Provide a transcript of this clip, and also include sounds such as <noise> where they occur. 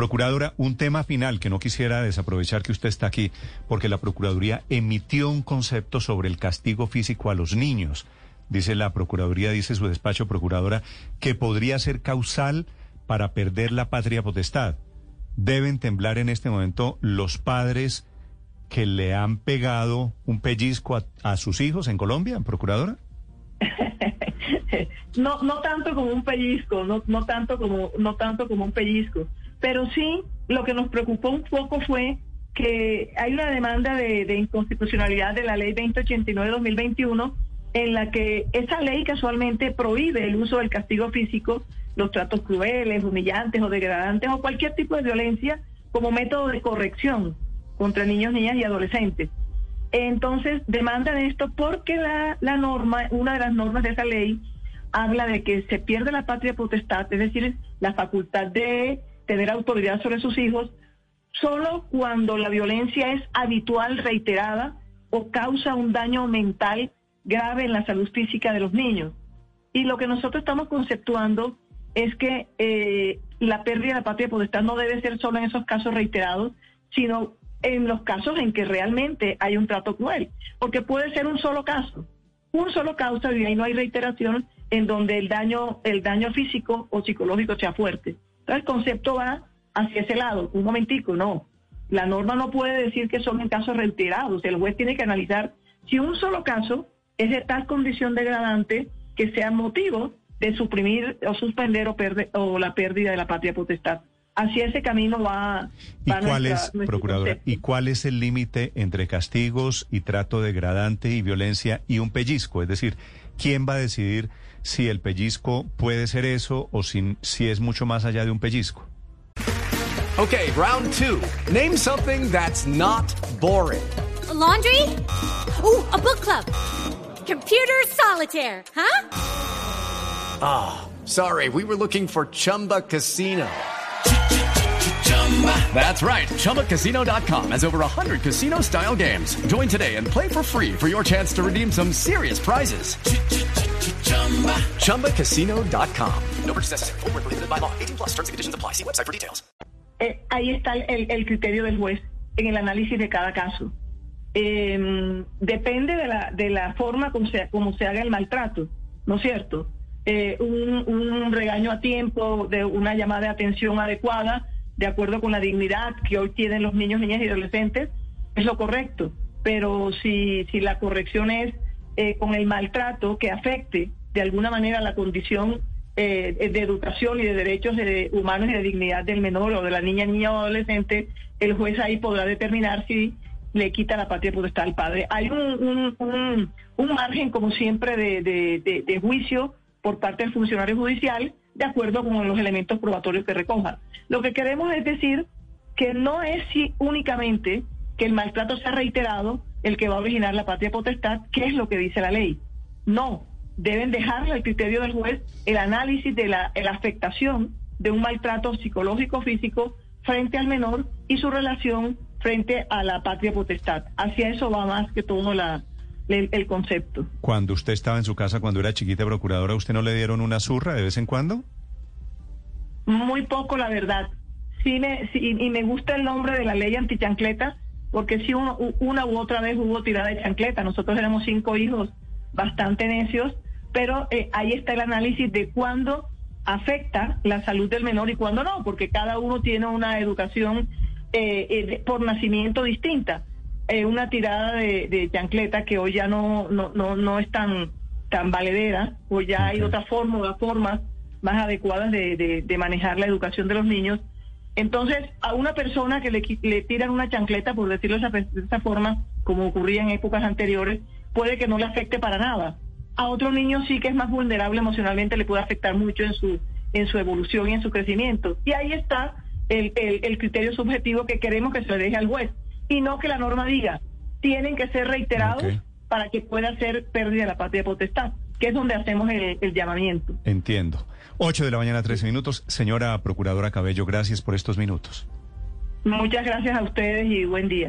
Procuradora, un tema final que no quisiera desaprovechar que usted está aquí, porque la Procuraduría emitió un concepto sobre el castigo físico a los niños. Dice la Procuraduría, dice su despacho, Procuradora, que podría ser causal para perder la patria potestad. ¿Deben temblar en este momento los padres que le han pegado un pellizco a, sus hijos en Colombia, Procuradora? <laughs> no, no tanto como un pellizco, no tanto como, no tanto como un pellizco, pero sí lo que nos preocupó un poco fue que hay una demanda de, inconstitucionalidad de la ley 2089-2021 en la que esa ley casualmente prohíbe el uso del castigo físico, los tratos crueles, humillantes o degradantes o cualquier tipo de violencia como método de corrección contra niños, niñas y adolescentes. Entonces demandan esto porque la, la norma, una de las normas de esa ley, habla de que se pierde la patria potestad, es decir, la facultad de tener autoridad sobre sus hijos, solo cuando la violencia es habitual, reiterada o causa un daño mental grave en la salud física de los niños. Y lo que nosotros estamos conceptuando es que eh, la pérdida de la patria potestad no debe ser solo en esos casos reiterados, sino en los casos en que realmente hay un trato cruel, porque puede ser un solo caso, un solo caso y ahí no hay reiteración en donde el daño, el daño físico o psicológico sea fuerte. Entonces el concepto va hacia ese lado, un momentico, no. La norma no puede decir que son en casos reiterados, el juez tiene que analizar si un solo caso es de tal condición degradante que sea motivo de suprimir o suspender o, la pérdida de la patria potestad hacia ese camino va. ¿Y cuál es, procuradora, y cuál es el límite entre castigos y trato degradante y violencia y un pellizco? Es decir, ¿quién va a decidir si el pellizco puede ser eso o si, si es mucho más allá de un pellizco? Okay, round two. Name something that's not boring. A laundry? Ooh, a book club. Computer solitaire, huh? Ah, oh, sorry. We were looking for Chumba Casino. That's right. ChumbaCasino.com has over 100 casino style games. Join today and play for free for your chance to redeem some serious prizes. ChumbaCasino.com. No purchase necessary. Full prohibited by law. 18 plus terms and conditions apply. See website for details. Eh, ahí está el, el, criterio del juez en el análisis de cada caso. Eh, depende de la, de la forma como se, como se haga el maltrato, ¿no es cierto? Eh, un, un regaño a tiempo, de una llamada de atención adecuada de acuerdo con la dignidad que hoy tienen los niños, niñas y adolescentes, es lo correcto. Pero si, si la corrección es eh, con el maltrato que afecte de alguna manera la condición eh, de educación y de derechos humanos y de dignidad del menor o de la niña, niña o adolescente, el juez ahí podrá determinar si le quita la patria potestad al padre. Hay un, un, un, margen, como siempre, de, de, de juicio por parte del funcionario judicial de acuerdo con los elementos probatorios que recoja. Lo que queremos es decir que no es si únicamente que el maltrato sea reiterado el que va a originar la patria potestad, que es lo que dice la ley. No, deben dejarle al criterio del juez el análisis de la, la afectación de un maltrato psicológico físico frente al menor y su relación frente a la patria potestad. Hacia eso va más que todo la, el, concepto. Cuando usted estaba en su casa, cuando era chiquita procuradora, ¿usted no le dieron una zurra de vez en cuando? Muy poco, la verdad. Sí, me, y me gusta el nombre de la ley antichancleta, porque si uno, una u otra vez hubo tirada de chancleta. Nosotros éramos cinco hijos bastante necios, pero eh, ahí está el análisis de cuándo afecta la salud del menor y cuándo no, porque cada uno tiene una educación eh, eh, por nacimiento distinta. Eh, una tirada de, chancleta que hoy ya no, no, no, no es tan, tan valedera, o ya hay otra forma, formas más adecuadas de, de, manejar la educación de los niños. Entonces, a una persona que le, le tiran una chancleta, por decirlo de esa, de esa forma, como ocurría en épocas anteriores, puede que no le afecte para nada. A otro niño sí que es más vulnerable emocionalmente, le puede afectar mucho en su, en su evolución y en su crecimiento. Y ahí está el, el, el criterio subjetivo que queremos que se le deje al juez y no que la norma diga, tienen que ser reiterados para que pueda ser pérdida de la patria potestad, que es donde hacemos el, el llamamiento. Entiendo. 8 de la mañana, 13 minutos. Señora Procuradora Cabello, gracias por estos minutos. Muchas gracias a ustedes y buen día.